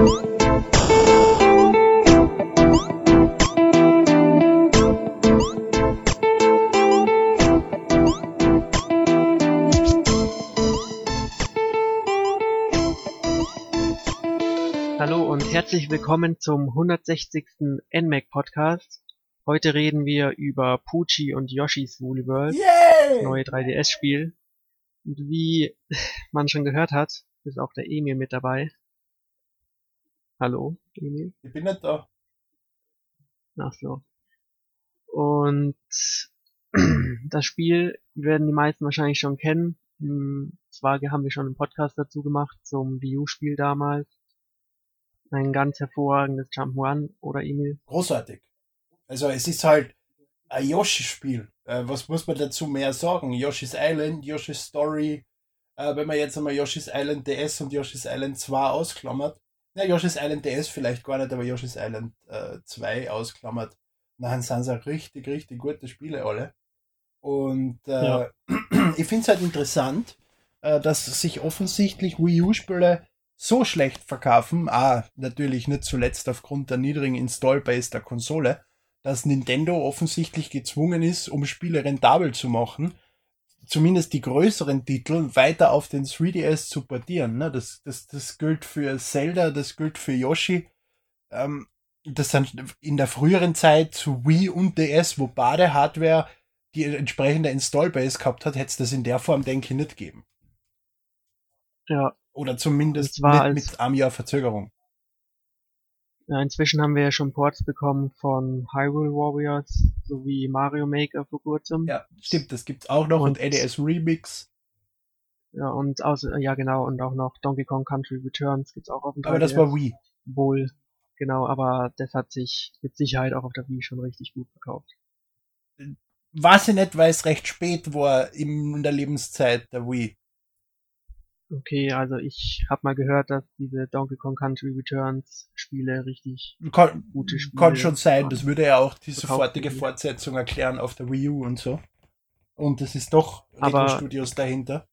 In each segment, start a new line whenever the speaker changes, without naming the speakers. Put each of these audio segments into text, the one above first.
Hallo und herzlich willkommen zum 160. NMAC Podcast. Heute reden wir über Poochie und Yoshis Woolly World,
Yay!
neue 3DS-Spiel. Und wie man schon gehört hat, ist auch der Emil mit dabei. Hallo, Emil.
Ich bin nicht da.
Ach so. Und das Spiel werden die meisten wahrscheinlich schon kennen. Zwar haben wir schon einen Podcast dazu gemacht zum Wii U-Spiel damals. Ein ganz hervorragendes Jump'n'Run, oder Emil?
Großartig. Also es ist halt ein Yoshi-Spiel. Äh, was muss man dazu mehr sagen? Yoshi's Island, Yoshi's Story. Äh, wenn man jetzt einmal Yoshi's Island DS und Yoshi's Island 2 ausklammert. Ja, Yoshi's Island DS vielleicht gar nicht, aber Yoshi's Island äh, 2 ausklammert. Dann sind es auch richtig, richtig gute Spiele alle. Und äh,
Ja.
ich finde es halt interessant, äh, dass sich offensichtlich Wii U-Spiele so schlecht verkaufen, ah, natürlich nicht zuletzt aufgrund der niedrigen Install-Base der Konsole, dass Nintendo offensichtlich gezwungen ist, um Spiele rentabel zu machen, zumindest die größeren Titel weiter auf den 3DS zu portieren. Ne? Das, das, das gilt für Zelda, das gilt für Yoshi. Ähm, das sind in der früheren Zeit zu Wii und DS, wo Bade-Hardware die entsprechende Install-Base gehabt hat, hätte es das in der Form, denke ich, nicht geben.
Ja,
Oder zumindest
als-
mit einem Jahr Verzögerung.
Ja, inzwischen haben wir ja schon Ports bekommen von Hyrule Warriors sowie Mario Maker vor kurzem.
Ja, stimmt, das gibt's auch noch und,
Und-
NES Remix.
Ja, und außer, ja genau, und auch noch Donkey Kong Country Returns gibt's auch auf dem 3DS.
Aber das war Wii.
wohl. Genau, aber das hat sich mit Sicherheit auch auf der Wii schon richtig gut verkauft.
Weiß ich nicht, weil es recht spät war in der Lebenszeit der Wii.
Okay, also ich habe mal gehört, dass diese Donkey Kong Country Returns Spiele richtig
Kann,
Gute Spiele
kann schon sein, das würde ja auch die
Verkauft
sofortige. Fortsetzung erklären auf der Wii U und so. Und es ist doch
Aber-
Retro Studios dahinter.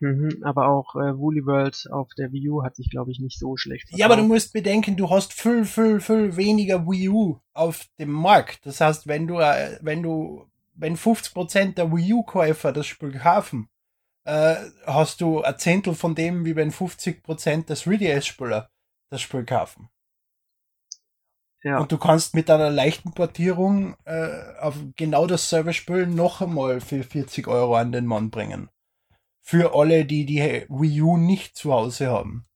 Mhm, aber auch äh, Woolly World auf der Wii U hat sich, glaube ich, nicht so schlecht
Ja, aber du
verkauft.
musst bedenken, du hast viel, viel, viel weniger Wii U auf dem Markt. Das heißt, wenn du, äh, wenn du, wenn 50% der Wii U-Käufer das Spiel kaufen, äh, hast du ein Zehntel von dem, wie wenn 50% der 3DS-Spieler das Spiel kaufen.
Ja,
Und du kannst mit einer leichten Portierung äh, auf genau dasselbe Spiel noch einmal für 40 Euro an den Mann bringen. Für alle, die die Wii U nicht zu Hause haben.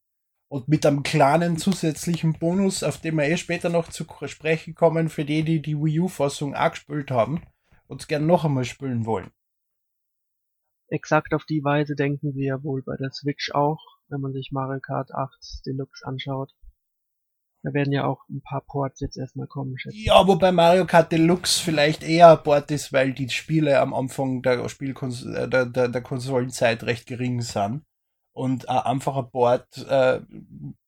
Und mit einem kleinen zusätzlichen Bonus, auf den wir eh später noch zu sprechen kommen, für die, die die Wii U-Fassung auch gespielt haben und es gern noch einmal spielen wollen.
Exakt auf die Weise denken wir ja wohl bei der Switch auch, wenn man sich Mario Kart 8 Deluxe anschaut. Da werden ja auch ein paar Ports jetzt erstmal kommen, schätze.
Ja, wobei Mario Kart Deluxe vielleicht eher ein Port ist, weil die Spiele am Anfang der, Spielkons äh, der, der, der Konsolenzeit recht gering sind. Und ein einfacher Port äh,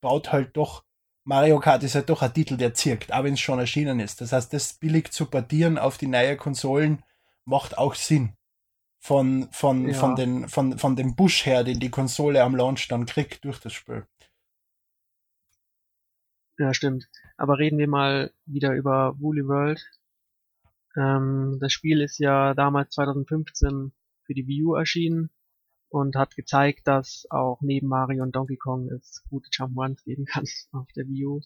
baut halt doch, Mario Kart ist halt doch ein Titel, der zirkt, auch wenn es schon erschienen ist. Das heißt, das billig zu portieren auf die neue Konsolen macht auch Sinn. Von, von,
Ja.
von, den, von, von dem Busch her, den die Konsole am Launch dann kriegt durch das Spiel.
Ja, stimmt. Aber reden wir mal wieder über Woolly World. Ähm, das Spiel ist ja damals 2015 für die Wii U erschienen und hat gezeigt, dass auch neben Mario und Donkey Kong es gute Jump'n'Runs geben kann auf der Wii U.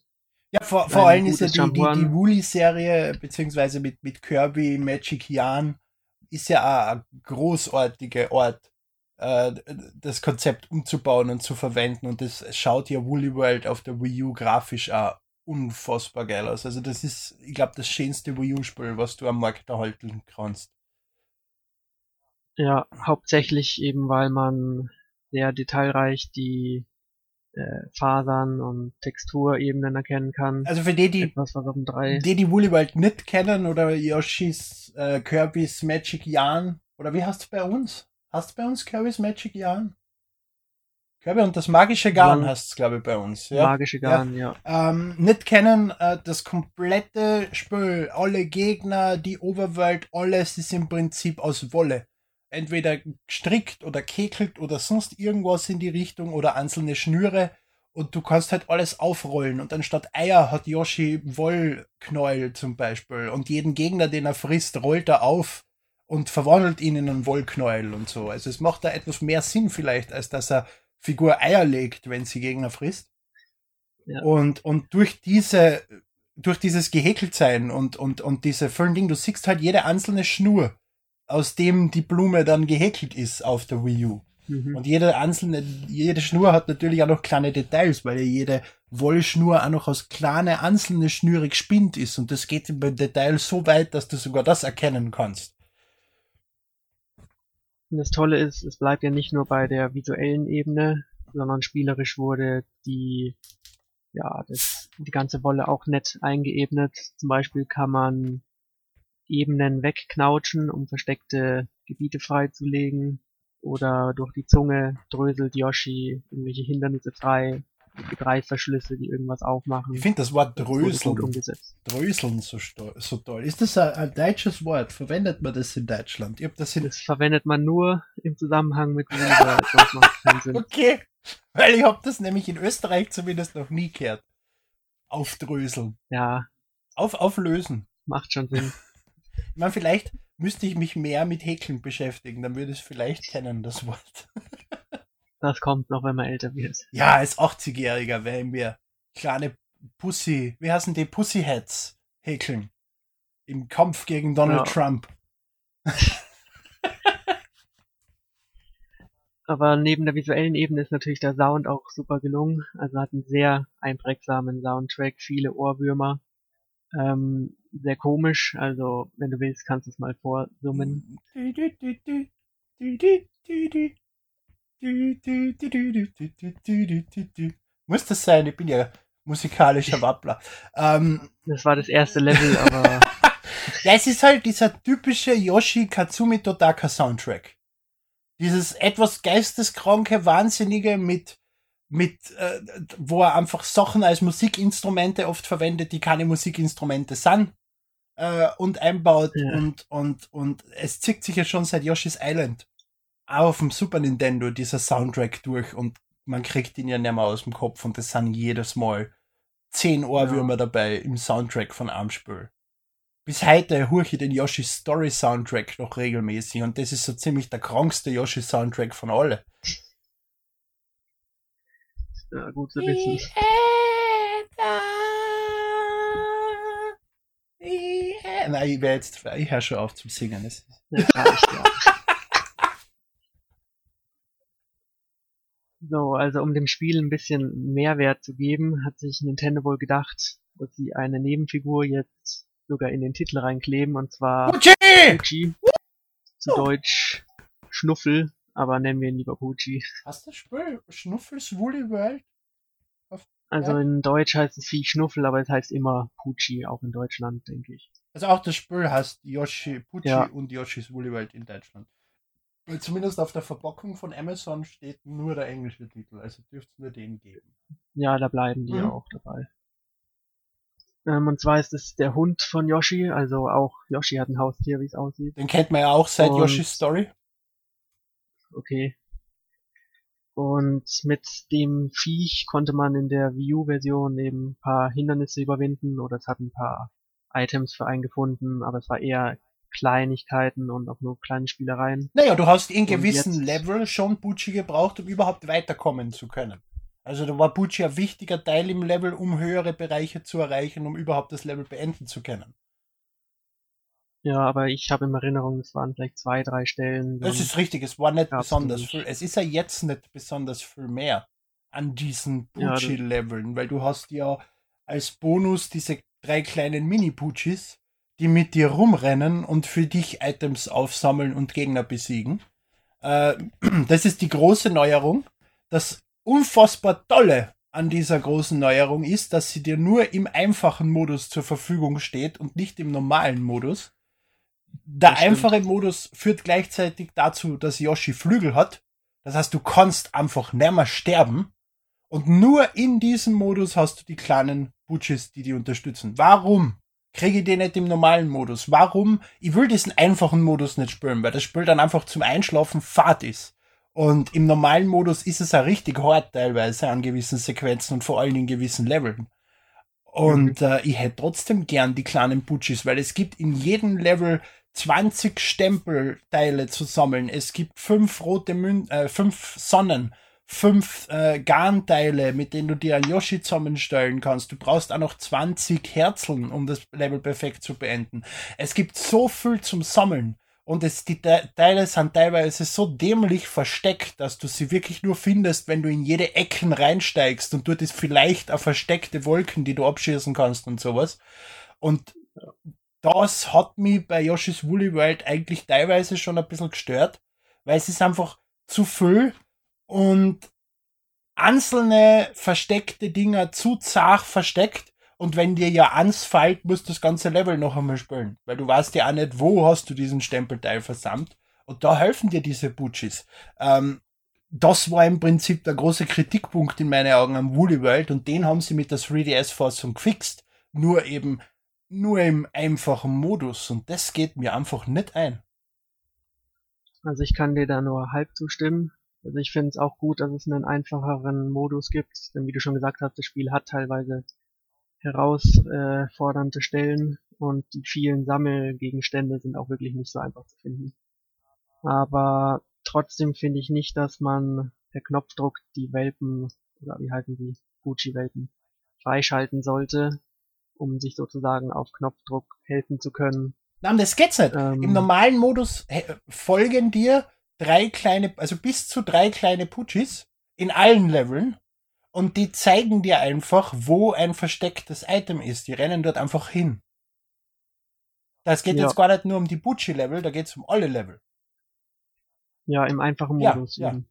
Ja, vor, vor allem ist ja die, die, die. Woolly-Serie, beziehungsweise mit, mit Kirby, Magic Yarn, ist ja auch ein großartiger Ort, äh, das Konzept umzubauen und zu verwenden. Und das schaut ja Woolly World auf der Wii U grafisch auch unfassbar geil aus. Also das ist, ich glaube, das schönste Wii U-Spiel, was du am Markt erhalten kannst.
Ja, hauptsächlich eben, weil man sehr detailreich die äh, Fasern und Texturebenen erkennen kann.
Also für die, die
Etwas, was auf dem 3
die, die Woolly World nicht kennen oder Yoshis, äh, Kirby's Magic Yarn, oder wie heißt es bei uns? Hast du bei uns Kirby's Magic Yarn? Kirby und das magische Garn
Lang-
heißt es, glaube ich, bei uns. Ja.
magische Garn, ja.
Ähm, nicht kennen, äh, das komplette Spiel, alle Gegner, die Overworld, alles ist im Prinzip aus Wolle. Entweder gestrickt oder kekelt oder sonst irgendwas in die Richtung oder einzelne Schnüre und du kannst halt alles aufrollen und anstatt Eier hat Yoshi Wollknäuel zum Beispiel und jeden Gegner, den er frisst, rollt er auf und verwandelt ihn in einen Wollknäuel und so. Also es macht da etwas mehr Sinn vielleicht, als dass er Figur Eier legt, wenn sie Gegner frisst. Ja. Und, und durch diese, durch dieses Gehäkeltsein und, und, und diese vollen Dinge, du siehst halt jede einzelne Schnur, aus dem die Blume dann gehäkelt ist auf der Wii U. Mhm. Und jede einzelne, jede Schnur hat natürlich auch noch kleine Details, weil ja jede Wollschnur auch noch aus kleine einzelne Schnüre gespinnt ist. Und das geht im Detail so weit, dass du sogar das erkennen kannst.
Und das Tolle ist, es bleibt ja nicht nur bei der visuellen Ebene, sondern spielerisch wurde die, ja, das, die ganze Wolle auch nett eingeebnet. Zum Beispiel kann man Ebenen wegknautschen, um versteckte Gebiete freizulegen oder durch die Zunge dröselt Yoshi irgendwelche Hindernisse frei, mit Reißverschlüsse, die irgendwas aufmachen.
Ich finde das Wort dröseln, dröseln so, so toll. Ist das ein, ein, deutsches Wort? Verwendet man das in Deutschland? Ich das, in
das verwendet man nur im Zusammenhang mit Liebe. das macht
keinen Sinn. Okay, weil ich habe das nämlich in Österreich zumindest noch nie gehört. Aufdröseln.
Ja.
Auf, auflösen.
Macht schon Sinn.
Ich meine, vielleicht müsste ich mich mehr mit Häkeln beschäftigen, dann würde ich es vielleicht kennen, das Wort.
das kommt noch, wenn man älter wird.
Ja, als 80-Jähriger werden wir kleine Pussy, wie heißen die Pussyheads häkeln. Im Kampf gegen Donald ja. Trump.
Aber neben der visuellen Ebene ist natürlich der Sound auch super gelungen. Also hat einen sehr einprägsamen Soundtrack, viele Ohrwürmer. Ähm, sehr komisch, also wenn du willst, kannst du es mal vorsummen.
Muss das sein? Ich bin ja musikalischer Wappler. Ähm,
das war das erste Level, aber.
ja, es ist halt dieser typische Yoshi Katsumi Totaka Soundtrack. Dieses etwas geisteskranke, wahnsinnige mit mit, äh, wo er einfach Sachen als Musikinstrumente oft verwendet, die keine Musikinstrumente sind, äh, und einbaut ja. und, und, und es zieht sich ja schon seit Yoshi's Island auch auf dem Super Nintendo dieser Soundtrack durch und man kriegt ihn ja nicht mehr aus dem Kopf und es sind jedes Mal zehn Ohrwürmer ja. dabei im Soundtrack von Armspül. Bis heute höre ich den Yoshi Story Soundtrack noch regelmäßig und das ist so ziemlich der krankste Yoshi Soundtrack von alle.
Ja, gut zu wissen.
Nein, ich werde jetzt, ich höre schon auf zum Singen. Das
reicht, ja. So, also um dem Spiel ein bisschen Mehrwert zu geben, hat sich Nintendo wohl gedacht, dass sie eine Nebenfigur jetzt sogar in den Titel reinkleben, und zwar Pucci! Zu Deutsch Schnuffel, aber nennen wir ihn lieber Pucci.
Hast du das Spiel Schnuffels Woolly World?
Also ja. in Deutsch heißt es Vieh Schnuffel, aber es heißt immer Pucci, auch in Deutschland, denke ich.
Also auch das Spiel heißt Yoshi Pucci ja. und Yoshis Woolly World in Deutschland. Weil zumindest auf der Verpackung von Amazon steht nur der englische Titel, also dürfte es nur den geben.
Ja, da bleiben die mhm. auch dabei. Ähm, und zwar ist es der Hund von Yoshi, also auch Yoshi hat ein Haustier, wie es aussieht.
Den kennt man ja auch seit und, Yoshis Story.
Okay. Und mit dem Viech konnte man in der Wii U-Version eben ein paar Hindernisse überwinden oder es hat ein paar Items für einen gefunden, aber es war eher Kleinigkeiten und auch nur kleine Spielereien.
Naja, du hast in gewissen Level schon Bucci gebraucht, um überhaupt weiterkommen zu können. Also da war Bucci ein wichtiger Teil im Level, um höhere Bereiche zu erreichen, um überhaupt das Level beenden zu können.
Ja, aber ich habe in Erinnerung, es waren vielleicht zwei, drei Stellen.
Das ist richtig, es war nicht besonders nicht. viel. Es ist ja jetzt nicht besonders viel mehr an diesen Pucci-Leveln, ja, weil du hast ja als Bonus diese drei kleinen Mini-Puccis, die mit dir rumrennen und für dich Items aufsammeln und Gegner besiegen. Äh, das ist die große Neuerung. Das unfassbar Tolle an dieser großen Neuerung ist, dass sie dir nur im einfachen Modus zur Verfügung steht und nicht im normalen Modus. Der einfache Modus führt gleichzeitig dazu, dass Yoshi Flügel hat. Das heißt, du kannst einfach nimmer sterben. Und nur in diesem Modus hast du die kleinen Butches, die die unterstützen. Warum kriege ich den nicht im normalen Modus? Warum? Ich will diesen einfachen Modus nicht spielen, weil das Spiel dann einfach zum Einschlafen fad ist. Und im normalen Modus ist es auch richtig hart teilweise an gewissen Sequenzen und vor allem in gewissen Leveln. Und mhm. äh, ich hätte trotzdem gern die kleinen Butchis, weil es gibt in jedem Level 20 Stempelteile zu sammeln. Es gibt fünf rote Mün äh, fünf Sonnen, fünf äh, Garnteile, mit denen du dir ein Yoshi zusammenstellen kannst. Du brauchst auch noch 20 Herzeln, um das Level perfekt zu beenden. Es gibt so viel zum Sammeln. Und es, die Teile sind teilweise so dämlich versteckt, dass du sie wirklich nur findest, wenn du in jede Ecken reinsteigst und dort ist vielleicht eine versteckte Wolken, die du abschießen kannst und sowas. Und das hat mich bei Yoshi's Woolly World eigentlich teilweise schon ein bisschen gestört, weil es ist einfach zu viel und einzelne versteckte Dinger zu zart versteckt und wenn dir ja ans fällt, musst du das ganze Level noch einmal spielen, weil du weißt ja auch nicht, wo hast du diesen Stempelteil versammelt und da helfen dir diese Butchis. Ähm, das war im Prinzip der große Kritikpunkt in meinen Augen am Woolly World und den haben sie mit der 3DS-Fassung gefixt. Nur eben, nur im einfachen Modus und das geht mir einfach nicht ein.
Also ich kann dir da nur halb zustimmen. Also ich finde es auch gut, dass es einen einfacheren Modus gibt, denn wie du schon gesagt hast, das Spiel hat teilweise herausfordernde Stellen und die vielen Sammelgegenstände sind auch wirklich nicht so einfach zu finden. Aber trotzdem finde ich nicht, dass man per Knopfdruck die Welpen, oder wie halten die, Gucci-Welpen, freischalten sollte, um sich sozusagen auf Knopfdruck helfen zu können.
Nein, das geht's nicht. Ähm, Im normalen Modus folgen dir drei kleine, also bis zu drei kleine Putschis in allen Leveln und die zeigen dir einfach, wo ein verstecktes Item ist. Die rennen dort einfach hin. Das geht ja. jetzt gar nicht nur um die Bucci-Level, da geht es um alle Level.
Ja, im einfachen Modus. Ja, ja.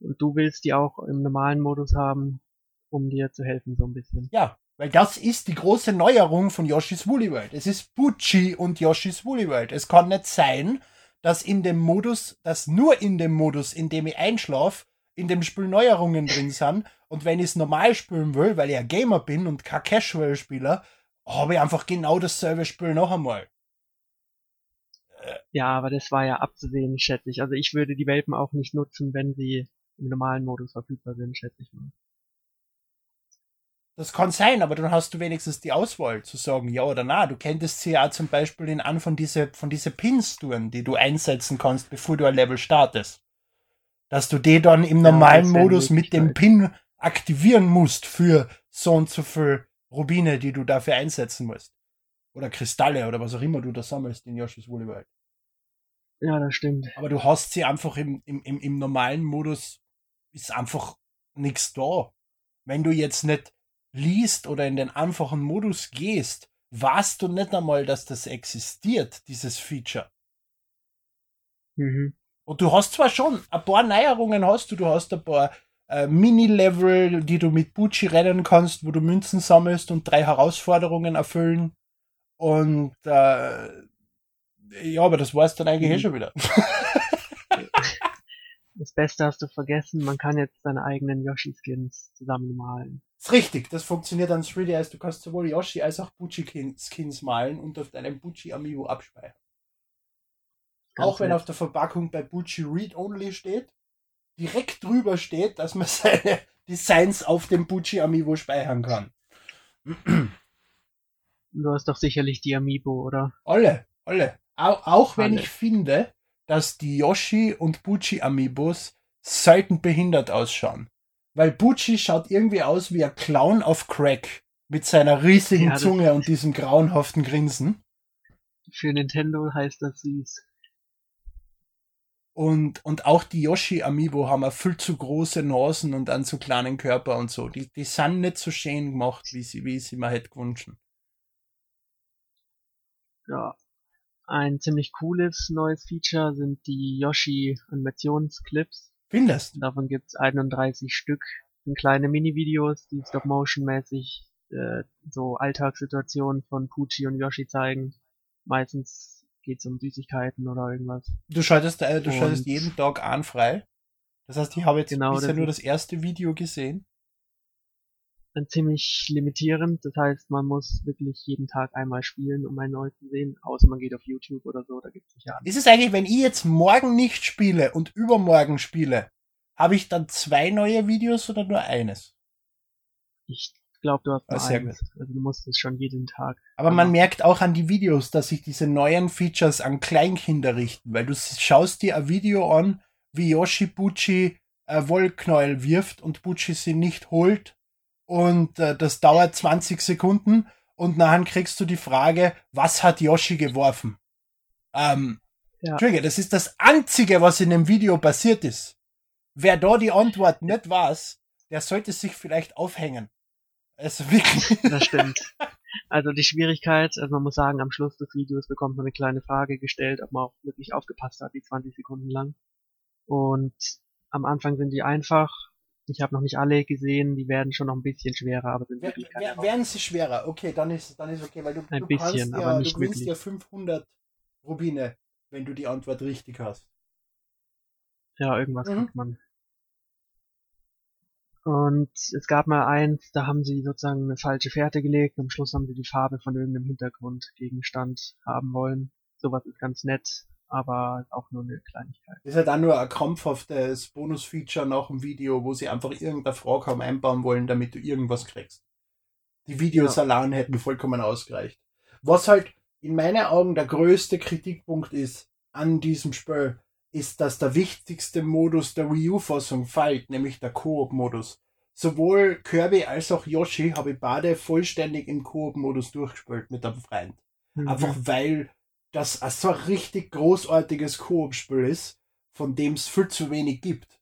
Und du willst die auch im normalen Modus haben, um dir zu helfen, so ein bisschen.
Ja, weil das ist die große Neuerung von Yoshi's Woolly World. Es ist Bucci und Yoshi's Woolly World. Es kann nicht sein, dass in dem Modus, dass nur in dem Modus, in dem ich einschlafe, in dem Spiel Neuerungen drin sind. Und wenn ich es normal spielen will, weil ich ein Gamer bin und kein Casual-Spieler, habe ich einfach genau dasselbe Spiel noch einmal.
Ja, aber das war ja abzusehen, schätze ich. Also ich würde die Welpen auch nicht nutzen, wenn sie im normalen Modus verfügbar sind, schätze ich mal.
Das kann sein, aber dann hast du wenigstens die Auswahl zu sagen, ja oder na. Du könntest sie ja zum Beispiel in an von diese, von diese Pins tun, die du einsetzen kannst, bevor du ein Level startest dass du die dann im normalen ja, Modus mit dem Pin aktivieren musst für so und so viel Rubine, die du dafür einsetzen musst. Oder Kristalle oder was auch immer du da sammelst in Yoshi's Woolly World.
Ja, das stimmt.
Aber du hast sie einfach im, im, im, im normalen Modus, ist einfach nichts da. Wenn du jetzt nicht liest oder in den einfachen Modus gehst, weißt du nicht einmal, dass das existiert, dieses Feature. Mhm. Und du hast zwar schon ein paar Neuerungen hast du, du hast ein paar äh, Mini-Level, die du mit Bucci rennen kannst, wo du Münzen sammelst und drei Herausforderungen erfüllen. Und äh, ja, aber das war's dann eigentlich mhm. eh schon wieder.
Das Beste hast du vergessen, man kann jetzt seine eigenen Yoshi-Skins zusammenmalen.
Das ist richtig, das funktioniert an 3DS. Du kannst sowohl Yoshi als auch Bucci-Skins malen und auf deinem Bucci-Amiibo abspeichern. Auch wenn auf der Verpackung bei Bucci Read Only steht, direkt drüber steht, dass man seine Designs auf dem Bucci Amiibo speichern kann.
Du hast doch sicherlich die Amiibo, oder?
Alle, alle. Auch, auch wenn alle. ich finde, dass die Yoshi und Bucci Amiibos selten behindert ausschauen. Weil Bucci schaut irgendwie aus wie ein Clown auf Crack mit seiner riesigen ja, Zunge und diesem grauenhaften Grinsen.
Für Nintendo heißt das süß.
Und, und auch die Yoshi Amiibo haben viel zu große Nasen und einen zu kleinen Körper und so. Die, die sind nicht so schön gemacht, wie sie, wie sie mir hätte gewünscht.
Ja. Ein ziemlich cooles neues Feature sind die Yoshi Animationsclips.
Findest?
Davon gibt's 31 Stück. Sind kleine Mini-Videos, die Stop-Motion-mäßig äh, so Alltagssituationen von Pucci und Yoshi zeigen. Meistens geht es um Süßigkeiten oder irgendwas.
Du schaltest, äh, du schaltest jeden Tag an frei. Das heißt, ich habe jetzt genau, bisher nur das erste Video gesehen.
Ziemlich limitierend. Das heißt, man muss wirklich jeden Tag einmal spielen, um ein neues zu sehen. Außer man geht auf YouTube oder so, da gibt es sicher
Ist es eigentlich, wenn ich jetzt morgen nicht spiele und übermorgen spiele, habe ich dann zwei neue Videos oder nur eines?
Ich glaube, du hast
Ah,
nur
sehr
eins. Also du musst es schon jeden Tag.
Aber man merkt auch an die Videos, dass sich diese neuen Features an Kleinkinder richten, weil du schaust dir ein Video an, wie Yoshi Bucci äh, Wollknäuel wirft und Bucci sie nicht holt und äh, das dauert 20 Sekunden und nachher kriegst du die Frage, was hat Yoshi geworfen? Ähm,
Ja.
Entschuldige, das ist das Einzige, was in dem Video passiert ist. Wer da die Antwort nicht weiß, der sollte sich vielleicht aufhängen. Also wirklich.
Das stimmt. Also die Schwierigkeit, also man muss sagen, am Schluss des Videos bekommt man eine kleine Frage gestellt, ob man auch wirklich aufgepasst hat, die 20 Sekunden lang. Und am Anfang sind die einfach. Ich habe noch nicht alle gesehen, die werden schon noch ein bisschen schwerer, aber sind
Wer,
wirklich keine
wer, werden sie schwerer? Okay, dann ist dann ist okay, weil du,
Ein
du
bisschen, aber
ja,
nicht
du gewinnst ja 500 Rubine, wenn du die Antwort richtig hast.
Ja, irgendwas
Mhm.
kriegt man. Und es gab mal eins, da haben sie sozusagen eine falsche Fährte gelegt. Am Schluss haben sie die Farbe von irgendeinem Hintergrundgegenstand haben wollen. Sowas ist ganz nett, aber auch nur eine Kleinigkeit.
Das ist halt auch nur ein krampfhaftes Bonus-Feature nach dem Video, wo sie einfach irgendeine Frage haben einbauen wollen, damit du irgendwas kriegst. Die Videos
Ja.
allein hätten vollkommen ausgereicht. Was halt in meinen Augen der größte Kritikpunkt ist an diesem Spiel, ist, dass der wichtigste Modus der Wii U-Fassung fällt, nämlich der Koop-Modus. Sowohl Kirby als auch Yoshi habe ich beide vollständig im Koop-Modus durchgespielt mit einem Freund.
Mhm.
Einfach weil das ein so ein richtig großartiges Koop-Spiel ist, von dem es viel zu wenig gibt.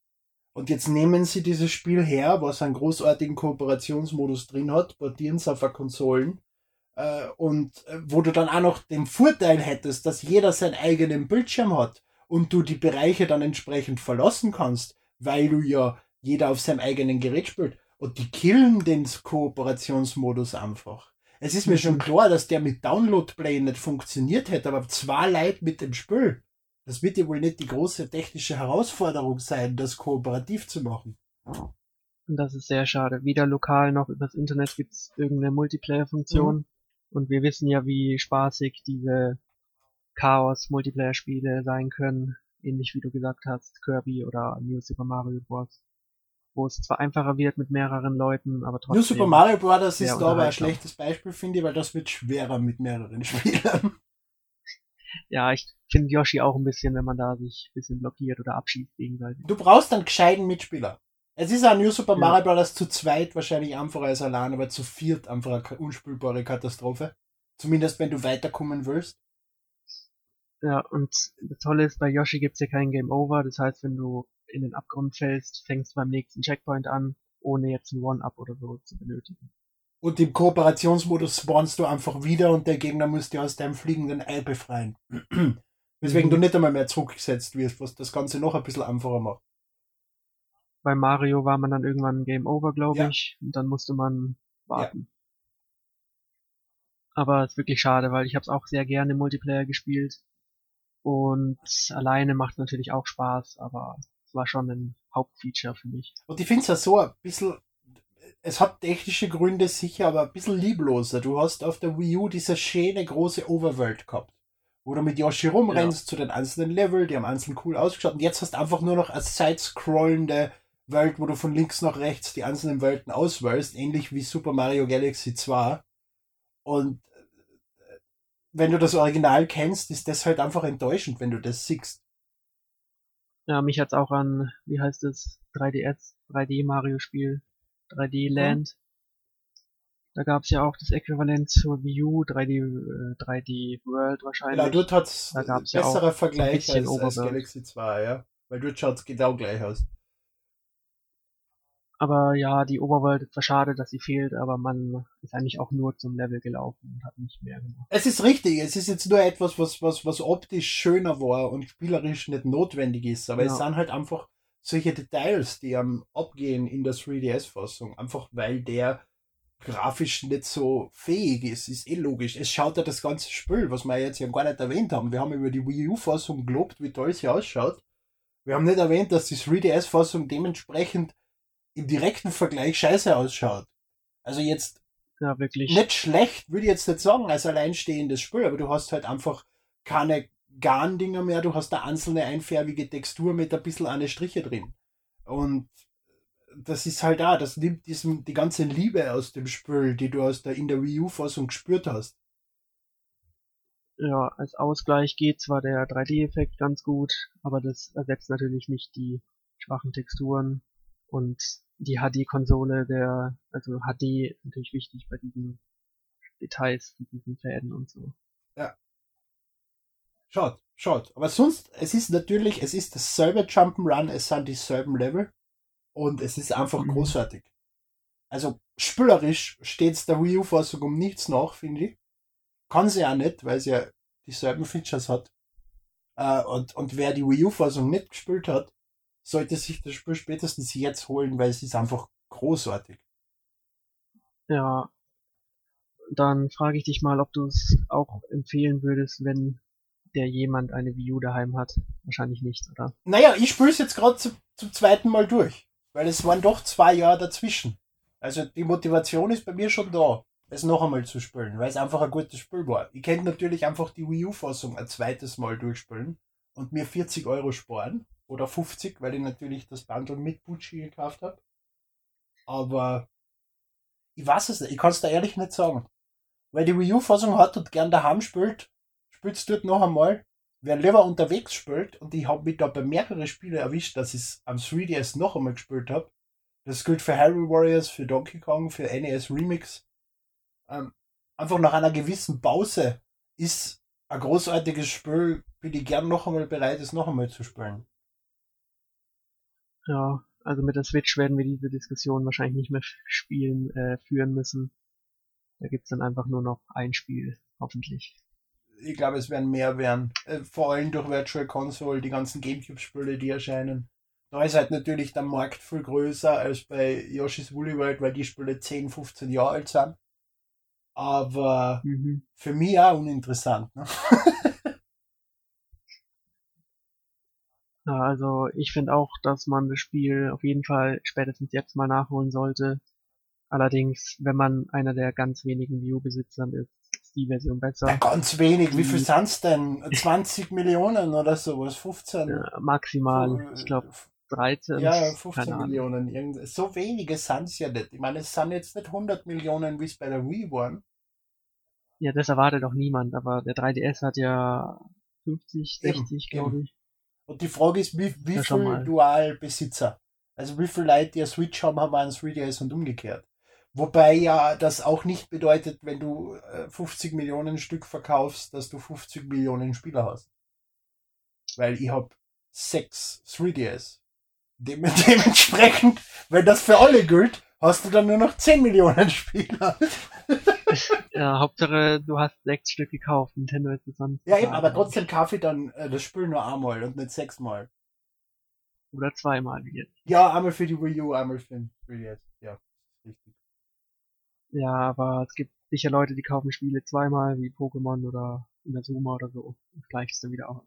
Und jetzt nehmen sie dieses Spiel her, was einen großartigen Kooperationsmodus drin hat, portieren es auf Konsolen, äh, und äh, wo du dann auch noch den Vorteil hättest, dass jeder seinen eigenen Bildschirm hat und du die Bereiche dann entsprechend verlassen kannst, weil du ja jeder auf seinem eigenen Gerät spielt. Und die killen den Kooperationsmodus einfach. Es ist mir schon klar, dass der mit Download Play nicht funktioniert hätte, aber zwei Leute mit dem Spiel. Das wird ja wohl nicht die große technische Herausforderung sein, das kooperativ zu machen.
Und das ist sehr schade. Weder lokal noch übers Internet gibt's irgendeine Multiplayer-Funktion.
Mhm.
Und wir wissen ja, wie spaßig diese Chaos-Multiplayer-Spiele sein können. Ähnlich wie du gesagt hast, Kirby oder New Super Mario Bros. Wo es zwar einfacher wird mit mehreren Leuten, aber trotzdem.
Nur Super Mario Bros. ist da aber ein schlechtes Beispiel, finde ich, weil das wird schwerer mit mehreren Spielern.
Ja, ich finde Yoshi auch ein bisschen, wenn man da sich ein bisschen blockiert oder abschießt gegenseitig.
Du brauchst einen gescheiten Mitspieler. Es ist ein New Super
Ja.
Mario Bros. zu zweit wahrscheinlich einfacher als allein, aber zu viert einfach eine unspielbare Katastrophe. Zumindest wenn du weiterkommen willst.
Ja, und das Tolle ist, bei Yoshi gibt's ja kein Game Over. Das heißt, wenn du in den Abgrund fällst, fängst du beim nächsten Checkpoint an, ohne jetzt ein One-Up oder so zu benötigen.
Und im Kooperationsmodus spawnst du einfach wieder und der Gegner muss dir aus deinem fliegenden Ei befreien. Weswegen
Mhm.
du nicht einmal mehr zurückgesetzt wirst, was das Ganze noch ein bisschen einfacher macht.
Bei Mario war man dann irgendwann Game Over, glaube
Ja.
ich, und dann musste man warten. Aber es ist wirklich schade, weil ich habe es auch sehr gerne im Multiplayer gespielt. Und alleine macht natürlich auch Spaß, aber war schon ein Hauptfeature für mich.
Und ich finde es ja so ein bisschen, es hat technische Gründe sicher, aber ein bisschen liebloser. Du hast auf der Wii U diese schöne große Overworld gehabt, wo du mit Yoshi rumrennst zu den einzelnen Level, die haben einzeln cool ausgeschaut. Und jetzt hast du einfach nur noch eine side-scrollende Welt, wo du von links nach rechts die einzelnen Welten auswählst, ähnlich wie Super Mario Galaxy 2. Und äh, wenn du das Original kennst, ist das halt einfach enttäuschend, wenn du das siehst.
Ja, mich hat's auch an, wie heißt es, 3DS, 3D Mario Spiel, 3D Land. Da gab's ja auch das Äquivalent zur Wii U, 3D, äh, 3D World wahrscheinlich.
Genau, dort hat's
Da gab's ja
besserer
auch
Vergleich
bisschen
als, als. Galaxy 2, ja. Weil dort schaut's genau gleich aus.
Aber ja, die Overworld ist zwar schade, dass sie fehlt, aber man ist eigentlich auch nur zum Level gelaufen und hat nicht mehr gemacht.
Es ist richtig, es ist jetzt nur etwas, was, was, was optisch schöner war und spielerisch nicht notwendig ist, aber es
Ja.
sind halt einfach solche Details, die am abgehen in der 3DS-Fassung, einfach weil der grafisch nicht so fähig ist, ist eh logisch. Es schaut ja das ganze Spiel, was wir jetzt ja gar nicht erwähnt haben. Wir haben über die Wii U-Fassung gelobt, wie toll sie ausschaut. Wir haben nicht erwähnt, dass die 3DS-Fassung dementsprechend im direkten Vergleich scheiße ausschaut. Also jetzt
ja, wirklich.
nicht schlecht, würde ich jetzt nicht sagen, als alleinstehendes Spiel, aber du hast halt einfach keine Garn-Dinger mehr, du hast eine einzelne einfärbige Textur mit ein bisschen eine Striche drin. Und das ist halt auch, das nimmt diesem, die ganze Liebe aus dem Spiel, die du aus der, in der Wii U-Fassung gespürt hast.
Ja, als Ausgleich geht zwar der 3D-Effekt ganz gut, aber das ersetzt natürlich nicht die schwachen Texturen und die HD-Konsole, der, also HD ist natürlich wichtig bei diesen Details, diesen Fäden und so.
Ja. Schaut, schaut. Aber sonst, es ist natürlich, es ist dasselbe Jump'n'Run, es sind dieselben Level und es ist einfach mhm. großartig. Also spielerisch steht's der Wii U-Fassung um nichts nach, finde ich. Kann sie ja nicht, weil sie ja dieselben Features hat. Äh, und, und wer die Wii U-Fassung nicht gespielt hat, sollte sich das Spiel spätestens jetzt holen, weil es ist einfach großartig.
Ja, dann frage ich dich mal, ob du es auch empfehlen würdest, wenn der jemand eine Wii U daheim hat. Wahrscheinlich nicht, oder?
Naja, ich spiele es jetzt gerade zu, zum zweiten Mal durch, weil es waren doch zwei Jahre dazwischen. Also die Motivation ist bei mir schon da, es noch einmal zu spielen, weil es einfach ein gutes Spiel war. Ich könnte natürlich einfach die Wii U-Fassung ein zweites Mal durchspielen und mir 40 Euro sparen oder 50, weil ich natürlich das Bundle mit Bucci gekauft habe. Aber ich weiß es nicht, ich kann es da ehrlich nicht sagen. Weil die Wii U-Fassung hat und gern daheim spielt, spielt es dort noch einmal. Wer lieber unterwegs spielt, und ich habe mich da bei mehreren Spielen erwischt, dass ich es am 3DS noch einmal gespielt habe. Das gilt für Harry Warriors, für Donkey Kong, für NES Remix. Ähm, einfach nach einer gewissen Pause ist ein großartiges Spiel, bin ich gern noch einmal bereit, es noch einmal zu spielen.
Ja, also mit der Switch werden wir diese Diskussion wahrscheinlich nicht mehr spielen, äh, führen müssen. Da gibt's dann einfach nur noch ein Spiel, hoffentlich.
Ich glaube, es werden mehr werden. Äh, vor allem durch Virtual Console, die ganzen Gamecube-Spiele, die erscheinen. Da ist halt natürlich der Markt viel größer als bei Yoshi's Woolly World, weil die Spiele 10, 15 Jahre alt sind. Aber mhm. für mich auch uninteressant. Ne?
Ja, also ich finde auch, dass man das Spiel auf jeden Fall spätestens jetzt mal nachholen sollte. Allerdings, wenn man einer der ganz wenigen View-Besitzern ist, ist die Version besser. Ja,
ganz wenig, wie viel sind's denn? 20 Millionen oder sowas? 15?
Ja, maximal, ich glaube 13.
Ja, 15 Millionen. Irgend so wenige sind's ja nicht. Ich meine, es sind jetzt nicht 100 Millionen, wie es bei der Wii waren.
Ja, das erwartet auch niemand, aber der 3DS hat ja 50, 60, glaube ich.
Und die Frage ist, wie, wie ja, viel Dualbesitzer, also wie viele Leute, die Switch haben, haben einen 3DS und umgekehrt. Wobei ja das auch nicht bedeutet, wenn du 50 äh, Millionen Stück verkaufst, dass du 50 Millionen Spieler hast. Weil ich habe sechs 3DS. Dem dementsprechend, wenn das für alle gilt, hast du dann nur noch 10 Millionen Spieler.
ja, Hauptsache, du hast sechs Stück gekauft. Nintendo ist es sonst.
Ja, eben, aber trotzdem kaufe ich dann äh, das Spiel nur einmal und nicht sechsmal.
Oder zweimal wie jetzt.
Ja, einmal für die Wii U, einmal für den 3DS. Ja, richtig.
Ja, aber es gibt sicher Leute, die kaufen Spiele zweimal, wie Pokémon oder Inazuma oder so. Und gleicht es dann wieder aus.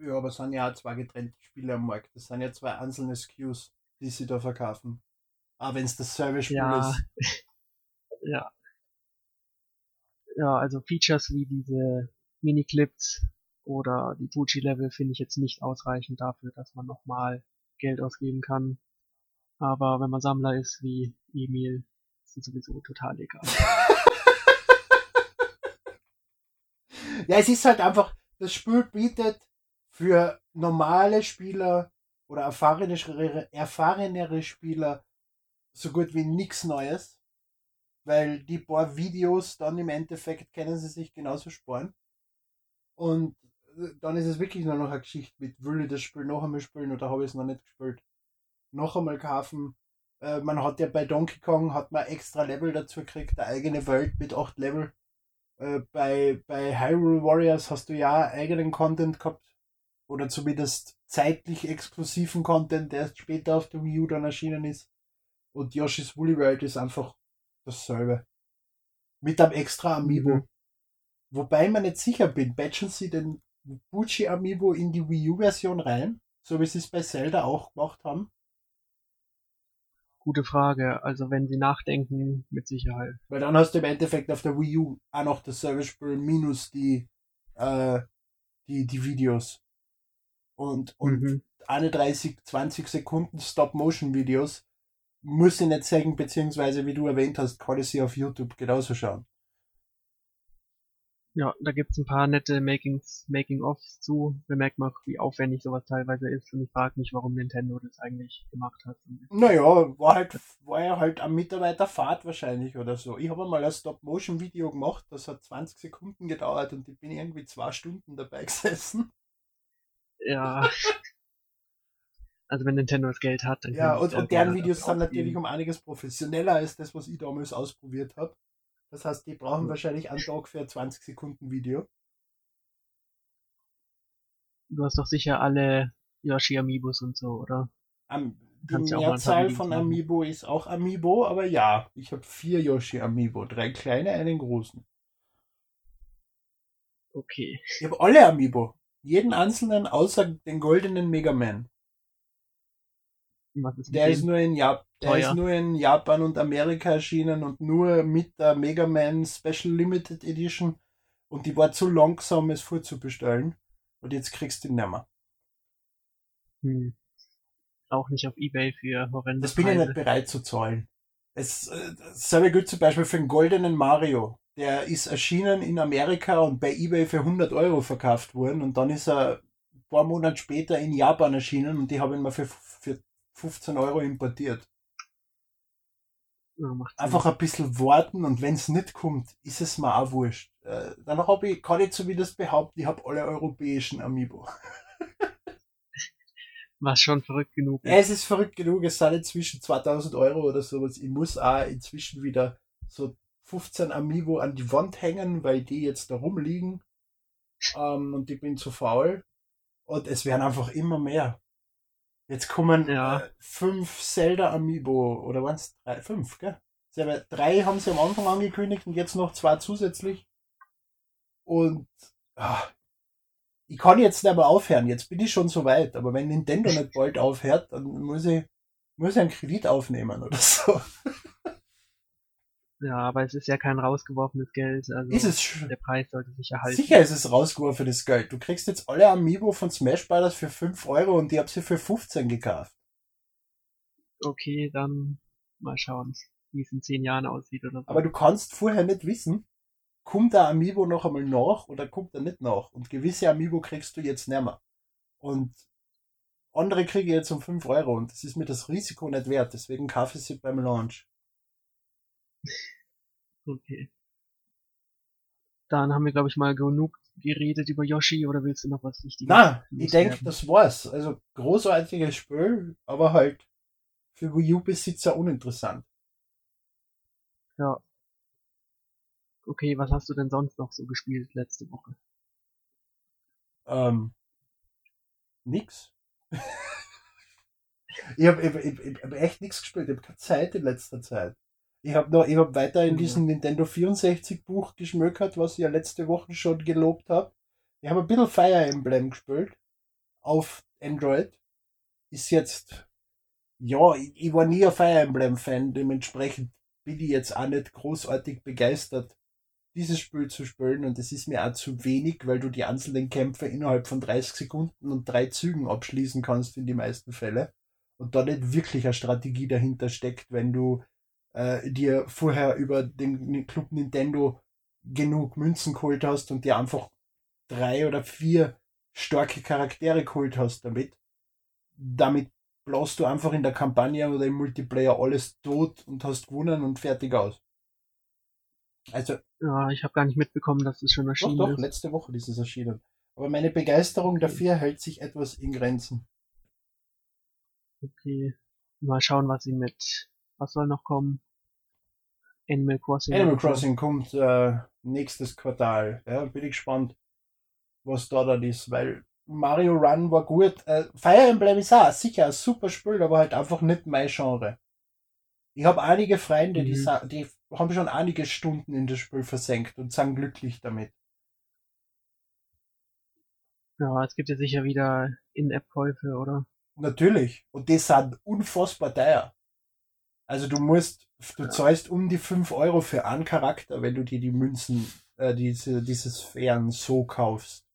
Ja, aber es sind ja auch zwei getrennte Spiele am Markt. Das sind ja zwei einzelne SKUs, die sie da verkaufen. Aber wenn es das Service-Spiel
ja.
ist.
ja. Ja, also Features wie diese Mini-Clips oder die Fuji-Level finde ich jetzt nicht ausreichend dafür, dass man nochmal Geld ausgeben kann. Aber wenn man Sammler ist wie Emil, ist es sowieso total egal.
ja, es ist halt einfach, das Spiel bietet für normale Spieler oder erfahrenere, erfahrenere Spieler so gut wie nichts Neues, weil die paar Videos dann im Endeffekt können sie sich genauso sparen. Und äh, dann ist es wirklich nur noch eine Geschichte mit, will ich das Spiel noch einmal spielen oder habe ich es noch nicht gespielt. Noch einmal kaufen. Äh, man hat ja bei Donkey Kong hat man extra Level dazu gekriegt, eine eigene Welt mit acht Level. Äh, bei, bei Hyrule Warriors hast du ja eigenen Content gehabt. Oder zumindest zeitlich exklusiven Content, der erst später auf der Wii U dann erschienen ist. Und Yoshi's Woolly World ist einfach dasselbe. Mit einem extra Amiibo. Mhm. Wobei ich mir nicht sicher bin, batchen sie den Bucci Amiibo in die Wii U Version rein, so wie sie es bei Zelda auch gemacht haben?
Gute Frage. Also wenn sie nachdenken, mit Sicherheit.
Weil dann hast du im Endeffekt auf der Wii U auch noch das Service-Spiel minus die, äh, die, die Videos. Und, und
Mhm.
31, 20 Sekunden Stop-Motion-Videos muss ich nicht sagen, beziehungsweise wie du erwähnt hast, kann ich sie auf YouTube genauso schauen.
Ja, da gibt's ein paar nette Making-ofs zu. Da merkt man, wie aufwendig sowas teilweise ist. Und ich frage mich, warum Nintendo das eigentlich gemacht hat.
Naja, war halt, war ja halt am Mitarbeiterfahrt wahrscheinlich oder so. Ich habe mal ein Stop-Motion-Video gemacht, das hat 20 Sekunden gedauert und ich bin irgendwie zwei Stunden dabei gesessen.
Ja. Also wenn Nintendo das Geld hat, dann
Ja, und, und deren Videos sind natürlich um einiges professioneller als das, was ich damals ausprobiert habe. Das heißt, die brauchen
Hm.
wahrscheinlich einen Tag für ein 20 Sekunden Video.
Du hast doch sicher alle Yoshi Amiibos und so, oder?
Am, die Mehrzahl von
machen.
Amiibo ist auch Amiibo, aber ja, ich habe vier Yoshi Amiibo. Drei kleine, einen großen.
Okay.
Ich habe alle Amiibo. Jeden einzelnen außer den goldenen Mega Man.
Was ist
Der ist nur in Japan. Der ist nur in Japan und Amerika erschienen und nur mit der Mega Man Special Limited Edition. Und die war zu langsam, es vorzubestellen. Und jetzt kriegst du ihn nimmer.
Hm. Auch nicht auf Ebay für horrende
Das bin ich
Preise.
nicht bereit zu zahlen. Es, äh, selber gilt zum Beispiel für den goldenen Mario. Der ist erschienen in Amerika und bei eBay für 100 Euro verkauft worden und dann ist er ein paar Monate später in Japan erschienen und die haben ihn mal für, für 15 Euro importiert.
Ja.
Einfach ein bisschen warten und wenn es nicht kommt, ist es mir auch wurscht. Äh, dann hab ich, kann ich zumindest behaupten, ich habe alle europäischen Amiibo.
Was schon verrückt genug
Ja,
ist.
es ist verrückt genug, es sind inzwischen 2000 Euro oder sowas. Ich muss auch inzwischen wieder so 15 Amiibo an die Wand hängen, weil die jetzt da rumliegen. Ähm, und ich bin zu faul. Und es werden einfach immer mehr. Jetzt kommen
Ja.
äh, fünf Zelda Amiibo, oder waren es drei? Fünf, gell? Sie haben- Drei haben sie am Anfang angekündigt und jetzt noch zwei zusätzlich. Und ah, ich kann jetzt mehr aufhören. Jetzt bin ich schon so weit. Aber wenn Nintendo nicht bald aufhört, dann muss ich, muss ich einen Kredit aufnehmen oder so.
Ja, aber es ist ja kein rausgeworfenes Geld. Also
Ist es
der Preis sollte sich erhalten.
Sicher ist es rausgeworfenes Geld. Du kriegst jetzt alle Amiibo von Smash Brothers für 5 Euro und ich habe sie für 15 gekauft.
Okay, dann mal schauen, wie es in zehn Jahren aussieht oder so.
Aber du kannst vorher nicht wissen, kommt der Amiibo noch einmal nach oder kommt er nicht nach. Und gewisse Amiibo kriegst du jetzt nicht mehr. Und andere kriege ich jetzt um 5 Euro und das ist mir das Risiko nicht wert. Deswegen kaufe ich sie beim Launch.
Okay. Dann haben wir, glaube ich, mal genug geredet über Yoshi oder willst du noch was Wichtiges?
Na, ich denke, das war's. Also großartiges Spiel, aber halt für Wii U-Besitzer uninteressant.
Ja. Okay, was hast du denn sonst noch so gespielt letzte Woche?
Ähm, nix. ich habe ich hab echt nichts gespielt. Ich habe keine Zeit in letzter Zeit. Ich habe noch, ich habe weiter in
Ja.
diesem Nintendo 64 Buch geschmökert, was ich ja letzte Woche schon gelobt habe. Ich habe ein bisschen Fire Emblem gespielt auf Android. Ist jetzt, ja, ich, ich war nie ein Fire Emblem Fan, dementsprechend bin ich jetzt auch nicht großartig begeistert, dieses Spiel zu spielen und es ist mir auch zu wenig, weil du die einzelnen Kämpfe innerhalb von 30 Sekunden und drei Zügen abschließen kannst in die meisten Fälle und da nicht wirklich eine Strategie dahinter steckt, wenn du äh, dir vorher über den Club Nintendo genug Münzen geholt hast und dir einfach drei oder vier starke Charaktere geholt hast damit. Damit bläst du einfach in der Kampagne oder im Multiplayer alles tot und hast gewonnen und fertig aus. Also
Ja, ich habe gar nicht mitbekommen, dass es schon
doch,
erschienen
doch,
ist.
letzte Woche ist es erschienen. Aber meine Begeisterung dafür hält sich etwas in Grenzen.
Okay. Mal schauen, was sie mit. Was soll noch kommen? Animal Crossing.
Animal. Crossing kommt äh, nächstes Quartal. Ja, bin ich gespannt, was da dann ist, weil Mario Run war gut. Äh, Fire Emblem ist auch sicher ein super Spiel, aber halt einfach nicht mein Genre. Ich habe einige Freunde, die,
Mhm.
sa- die haben schon einige Stunden in das Spiel versenkt und sind glücklich damit.
Ja, es gibt ja sicher wieder In-App-Käufe, oder?
Natürlich. Und die sind unfassbar teuer. Also du musst, du zahlst um die 5 Euro für einen Charakter, wenn du dir die Münzen, äh, diese, diese Sphären so kaufst.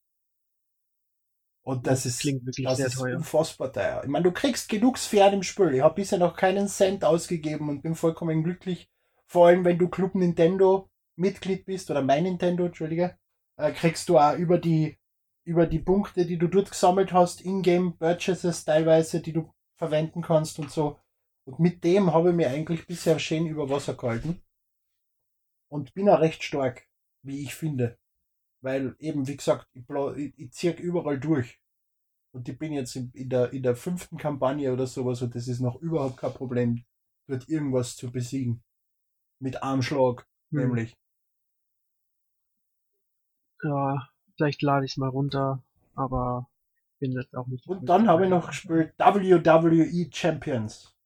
Und das, das ist,
klingt wirklich
das
sehr
ist
teuer.
unfassbar teuer. Ich meine, du kriegst genug Sphären im Spiel. Ich habe bisher noch keinen Cent ausgegeben und bin vollkommen glücklich. Vor allem, wenn du Club Nintendo Mitglied bist oder mein Nintendo, Entschuldige, äh, kriegst du auch über die über die Punkte, die du dort gesammelt hast, Ingame Purchases teilweise, die du verwenden kannst und so. Und mit dem habe ich mir eigentlich bisher schön über Wasser gehalten. Und bin auch recht stark, wie ich finde. Weil eben, wie gesagt, ich, ich, ich ziehe überall durch. Und ich bin jetzt in, in, der, in der fünften Kampagne oder sowas und das ist noch überhaupt kein Problem, dort irgendwas zu besiegen. Mit Armschlag,
Hm.
nämlich.
Ja, vielleicht lade ich es mal runter, aber bin jetzt auch nicht.
Und dann habe ich noch gespielt WWE Champions.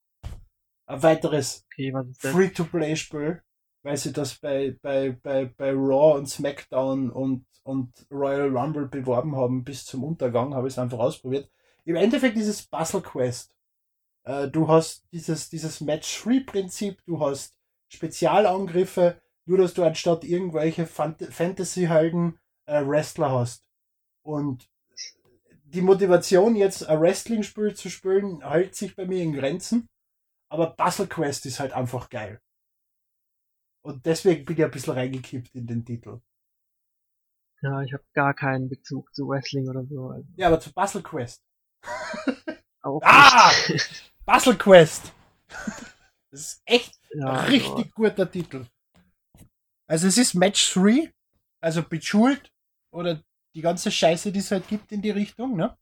Ein weiteres
Okay?
Free-to-Play-Spiel, weil sie das bei, bei, bei, bei Raw und SmackDown und, und Royal Rumble beworben haben bis zum Untergang, habe ich es einfach ausprobiert. Im Endeffekt ist es Puzzle Quest. Äh, du hast dieses, dieses Match-Free-Prinzip, du hast Spezialangriffe, nur dass du anstatt irgendwelche Fant Fantasy-Helden äh, Wrestler hast. Und die Motivation, jetzt ein Wrestling-Spiel zu spielen, hält sich bei mir in Grenzen. Aber Puzzle Quest ist halt einfach geil. Und deswegen bin ich ein bisschen reingekippt in den Titel.
Ja, ich habe gar keinen Bezug zu Wrestling oder so. Also
Ja, aber zu Puzzle Quest.
auch
Ah! Puzzle Quest! Das ist echt
ja,
ein
also,
richtig guter Titel. Also es ist Match 3, also Bejeweled oder die ganze Scheiße, die es halt gibt in die Richtung, ne?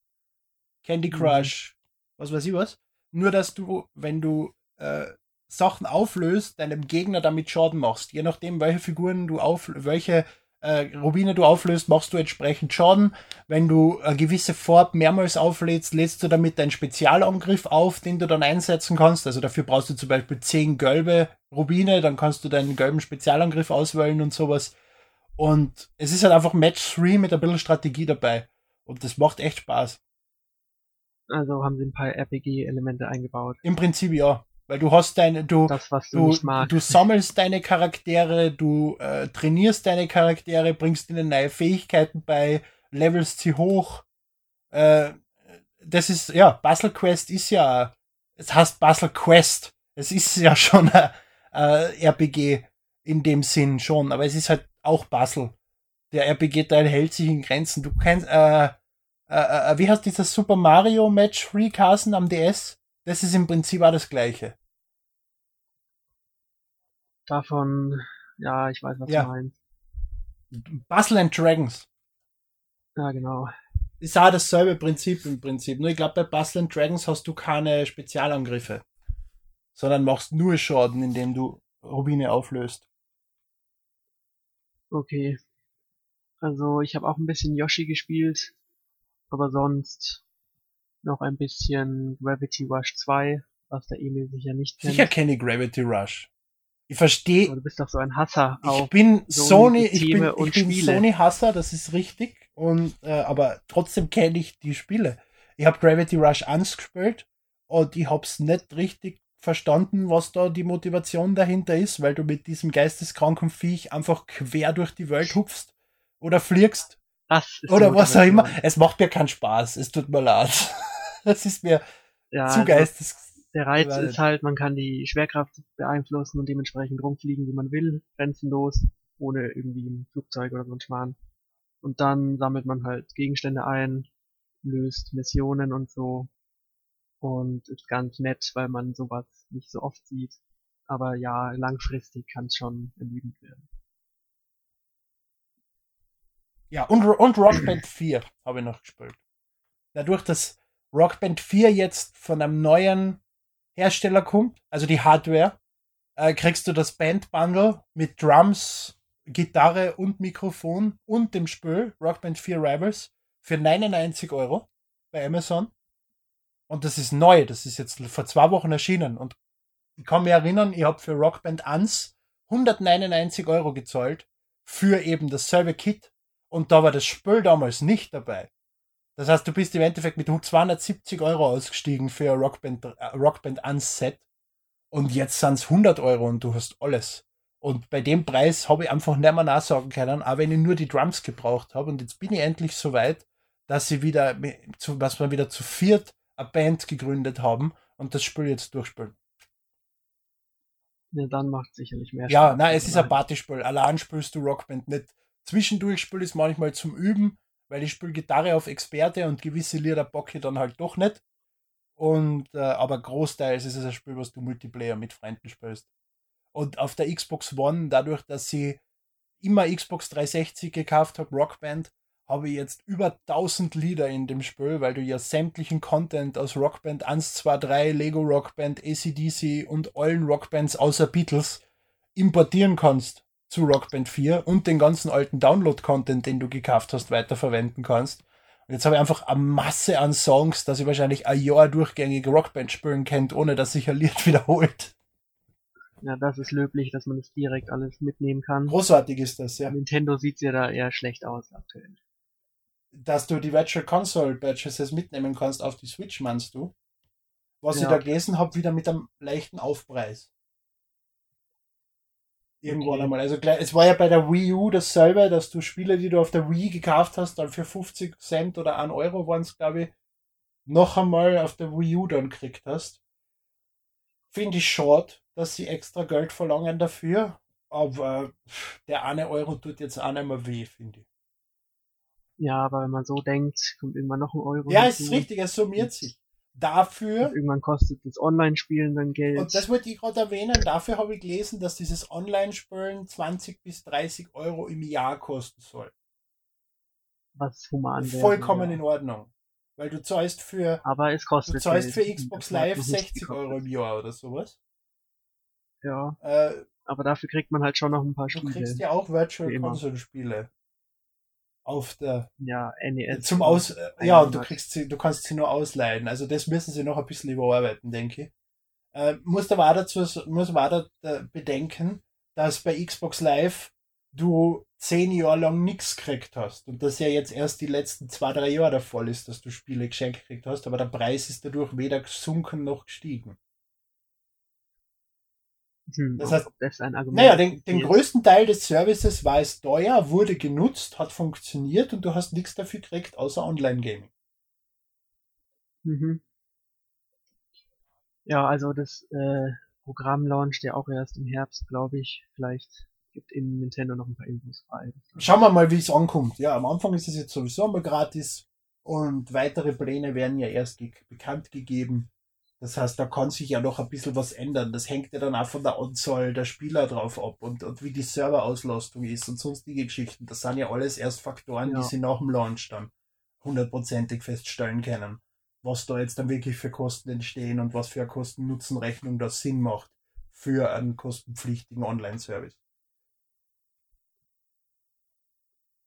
Candy Crush, was weiß ich was. Nur, dass du, wenn du äh, Sachen auflöst, deinem Gegner damit Schaden machst. Je nachdem, welche Figuren du auf, welche äh, Rubine du auflöst, machst du entsprechend Schaden. Wenn du eine gewisse Farbe mehrmals auflädst, lädst du damit deinen Spezialangriff auf, den du dann einsetzen kannst. Also dafür brauchst du zum Beispiel 10 gelbe Rubine, dann kannst du deinen gelben Spezialangriff auswählen und sowas. Und es ist halt einfach Match 3 mit ein bisschen Strategie dabei. Und das macht echt Spaß.
also haben sie ein paar RPG-Elemente eingebaut.
Im Prinzip ja. Weil du hast deine, du,
Das, du,
du, du sammelst deine Charaktere, du äh, trainierst deine Charaktere, bringst ihnen neue Fähigkeiten bei, levelst sie hoch. Äh, das ist, ja, Puzzle Quest ist ja, es heißt Puzzle Quest. Es ist ja schon ein äh, RPG in dem Sinn schon, aber es ist halt auch Puzzle. Der RPG-Teil hält sich in Grenzen. Du kennst, äh, äh, äh, wie heißt dieser Super Mario Match Free Carson am DS? Das ist im Prinzip auch das gleiche.
Davon, ja, ich weiß, was
Ja.
du meinst.
Puzzle and Dragons.
Ja, genau.
Ist auch dasselbe Prinzip im Prinzip. Nur ich glaube, bei Puzzle and Dragons hast du keine Spezialangriffe. Sondern machst nur Schaden, indem du Rubine auflöst.
Okay. Also ich habe auch ein bisschen Yoshi gespielt, aber sonst noch ein bisschen Gravity Rush 2, was der Emil sicher nicht kennt.
Sicher kenne ich Gravity Rush. Ich verstehe,
du bist doch so ein Hasser
ich bin Sony, ich bin, ich bin
Spiele.
Sony-Hasser, das ist richtig. Und, äh, aber trotzdem kenne ich die Spiele. Ich habe Gravity Rush 1 gespielt und ich hab's nicht richtig verstanden, was da die Motivation dahinter ist, weil du mit diesem geisteskranken Viech einfach quer durch die Welt hupfst oder fliegst
Das ist
oder was auch immer. Es macht mir keinen Spaß. Es tut mir leid. Es ist mir
Ja,
zu
also
geistes.
der Reiz ist halt, man kann die Schwerkraft beeinflussen und dementsprechend rumfliegen, wie man will, grenzenlos, ohne irgendwie ein Flugzeug oder so ein Schmarrn. Und dann sammelt man halt Gegenstände ein, löst Missionen und so. Und ist ganz nett, weil man sowas nicht so oft sieht. Aber ja, langfristig kann es schon ermüdend werden.
Ja, und, und Rock Band 4 habe ich noch gespielt. Dadurch, dass Rock Band 4 jetzt von einem neuen Hersteller kommt, also die Hardware, äh, kriegst du das Band Bundle mit Drums, Gitarre und Mikrofon und dem Spiel Rock Band 4 Rivals für 99 Euro bei Amazon. Und das ist neu, das ist jetzt vor zwei Wochen erschienen. Und ich kann mich erinnern, ich habe für Rock Band 1 199 Euro gezahlt für eben dasselbe Kit und da war das Spiel damals nicht dabei. Das heißt, du bist im Endeffekt mit 270 Euro ausgestiegen für Rockband, äh, Rockband 1 Set. Und jetzt sind es 100 Euro und du hast alles. Und bei dem Preis habe ich einfach nicht mehr nachsagen können, auch wenn ich nur die Drums gebraucht habe. Und jetzt bin ich endlich so weit, dass sie wieder, was wir wieder zu viert eine Band gegründet haben und das Spiel jetzt durchspielen.
Ja, dann macht es sicherlich mehr
Spaß. Ja, nein, es ist ein Partyspiel. Allein spielst du Rockband nicht. Zwischendurch spiele ich es manchmal zum Üben, weil ich spiele Gitarre auf Experte und gewisse Lieder bocke ich dann halt doch nicht. Und, äh, aber großteils ist es ein Spiel, was du Multiplayer mit Freunden spielst. Und auf der Xbox One, dadurch, dass sie immer Xbox 360 gekauft habe, Rockband, habe ich jetzt über 1000 Lieder in dem Spiel, weil du ja sämtlichen Content aus Rockband 1, 2, 3, Lego Rockband, ACDC und allen Rockbands außer Beatles importieren kannst zu Rockband 4 und den ganzen alten Download-Content, den du gekauft hast, weiterverwenden kannst. Und jetzt habe ich einfach eine Masse an Songs, dass ich wahrscheinlich ein Jahr durchgängig Rockband spielen kennt, ohne dass sich ein Lied wiederholt.
Ja, das ist löblich, dass man das direkt alles mitnehmen kann.
Großartig ist das, ja.
Nintendo sieht ja da eher schlecht aus aktuell
dass du die Virtual Console Purchases mitnehmen kannst auf die Switch, meinst du? Was ja. ich da gelesen habe, wieder mit einem leichten Aufpreis. Irgendwann okay. einmal. Also es war ja bei der Wii U dasselbe, dass du Spiele, die du auf der Wii gekauft hast, dann für 50 Cent oder 1 Euro waren es, glaube ich, noch einmal auf der Wii U dann gekriegt hast. Finde ich schade, dass sie extra Geld verlangen dafür, aber der eine Euro tut jetzt auch nicht mehr weh, finde ich.
Ja, aber wenn man so denkt, kommt irgendwann noch ein Euro.
Ja, es ist richtig, es summiert sich. Dafür.
Und irgendwann kostet das Online-Spielen dann Geld.
Und das wollte ich gerade erwähnen. Dafür habe ich gelesen, dass dieses Online-Spielen 20 bis 30 Euro im Jahr kosten soll.
Was human
wäre. Vollkommen ja. in Ordnung. Weil du zahlst für.
Aber es kostet.
Du zahlst für Xbox Live 60 Euro im Jahr oder sowas.
Ja. Äh, aber dafür kriegt man halt schon noch ein paar Spiele.
Du kriegst ja auch Virtual Console Spiele auf der
ja, NES
zum Aus äh, ja und du kriegst sie, du kannst sie nur ausleihen. Also das müssen sie noch ein bisschen überarbeiten, denke ich. Äh, muss aber auch dazu muss auch da, bedenken, dass bei Xbox Live du zehn Jahre lang nichts gekriegt hast und das ja jetzt erst die letzten zwei, drei Jahre der Fall ist, dass du Spiele geschenkt gekriegt hast, aber der Preis ist dadurch weder gesunken noch gestiegen.
Hm, das heißt, das ist ein
Argument. Naja, den, den größten Teil des Services war es teuer, wurde genutzt, hat funktioniert und du hast nichts dafür gekriegt, außer Online-Gaming.
Mhm. Ja, also das äh, Programm launcht ja auch erst im Herbst, glaube ich. Vielleicht gibt in Nintendo noch ein paar Infos frei.
Schauen wir mal, wie es ankommt. Ja, am Anfang ist es jetzt sowieso mal gratis und weitere Pläne werden ja erst ge bekannt gegeben. Das heißt, da kann sich ja noch ein bisschen was ändern. Das hängt ja dann auch von der Anzahl der Spieler drauf ab und, und wie die Serverauslastung ist und sonstige Geschichten. Das sind ja alles erst Faktoren, ja. die sie nach dem Launch dann hundertprozentig feststellen können. Was da jetzt dann wirklich für Kosten entstehen und was für eine Kosten-Nutzen-Rechnung das Sinn macht für einen kostenpflichtigen Online-Service.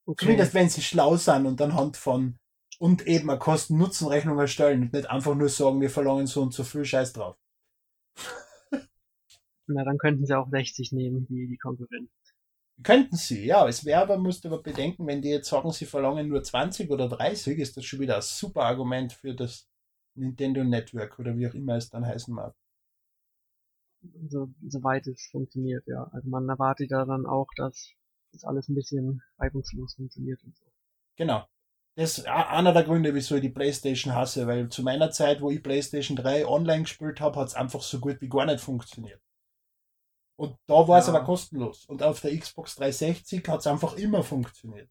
Okay. Zumindest wenn sie schlau sind und anhand von und eben eine Kosten-Nutzen-Rechnung erstellen und nicht einfach nur sagen, wir verlangen so und so viel Scheiß drauf.
Na, dann könnten sie auch 60 nehmen, wie die Konkurrenz.
Könnten sie, ja. Es wäre aber, musst du aber bedenken, wenn die jetzt sagen, sie verlangen nur 20 oder 30, ist das schon wieder ein super Argument für das Nintendo Network oder wie auch immer es dann heißen mag.
So, soweit es funktioniert, ja. Also man erwartet ja dann auch, dass das alles ein bisschen reibungslos funktioniert und so.
Genau das ist einer der Gründe, wieso ich die Playstation hasse, weil zu meiner Zeit, wo ich Playstation 3 online gespielt habe, hat es einfach so gut wie gar nicht funktioniert. Und da war es ja. aber kostenlos. Und auf der Xbox 360 hat es einfach immer funktioniert.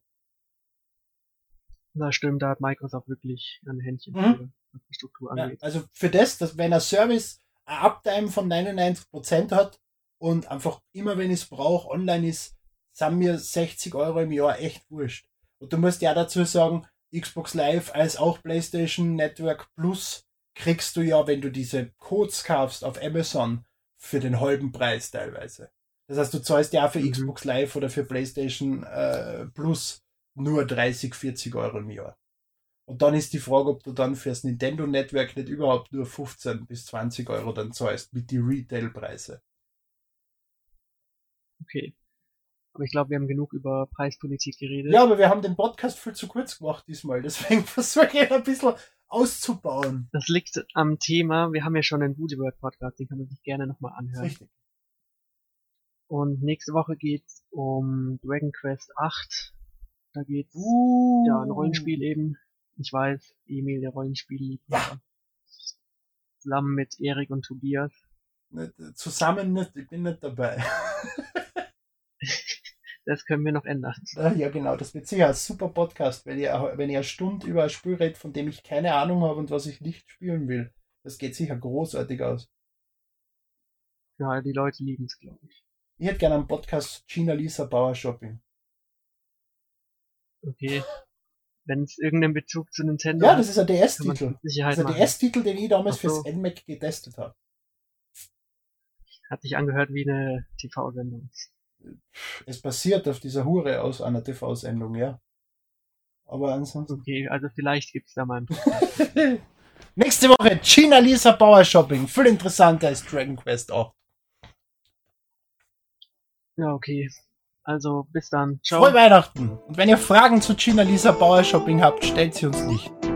Na stimmt, da hat Microsoft wirklich ein Händchen mhm. was die Struktur
angeht. Ja, also für das, dass wenn ein Service ein Uptime von 99% hat und einfach immer wenn ich es brauche, online ist, sind mir 60 Euro im Jahr echt wurscht. Und du musst ja dazu sagen, Xbox Live als auch PlayStation Network Plus kriegst du ja, wenn du diese Codes kaufst auf Amazon, für den halben Preis teilweise. Das heißt, du zahlst ja für mhm. Xbox Live oder für PlayStation äh, Plus nur 30, 40 Euro im Jahr. Und dann ist die Frage, ob du dann fürs Nintendo Network nicht überhaupt nur 15 bis 20 Euro dann zahlst mit die Retail-Preise.
Okay. Aber ich glaube, wir haben genug über Preispolitik geredet.
Ja, aber wir haben den Podcast viel zu kurz gemacht diesmal. Deswegen versuche ich ein bisschen auszubauen.
Das liegt am Thema, wir haben ja schon einen Booty World Podcast, den kann man sich gerne nochmal anhören.
Richtig.
Und nächste Woche geht's um Dragon Quest 8. Da geht's
Uh.
ja ein Rollenspiel eben. Ich weiß, Emil, der Rollenspielliebhaber. Zusammen mit Erik und Tobias.
Nicht, zusammen nicht, ich bin nicht dabei.
Das können wir noch ändern.
Ja, genau, das wird sicher ein super Podcast, wenn ihr, wenn ihr eine Stunde über ein Spiel redet, von dem ich keine Ahnung habe und was ich nicht spielen will. Das geht sicher großartig aus.
Ja, die Leute lieben es, glaube ich.
Ich hätte gerne einen Podcast Gina Lisa Bauer Shopping.
Okay. Wenn es irgendeinen Bezug zu Nintendo
Ja, das ist ein DS-Titel. Das ist ein. DS-Titel, den ich damals
so.
fürs NMAC getestet habe.
Hat sich angehört wie eine TV-Sendung.
Es basiert auf dieser Hure aus einer TV-Sendung, ja. Aber ansonsten.
Okay, also vielleicht gibt's da mal einen.
Nächste Woche Gina Lisa Bauer Shopping. Viel interessanter als Dragon Quest 8.
Ja, okay. Also bis dann. Ciao.
Frohe Weihnachten. Und wenn ihr Fragen zu Gina Lisa Bauer Shopping habt, stellt sie uns nicht.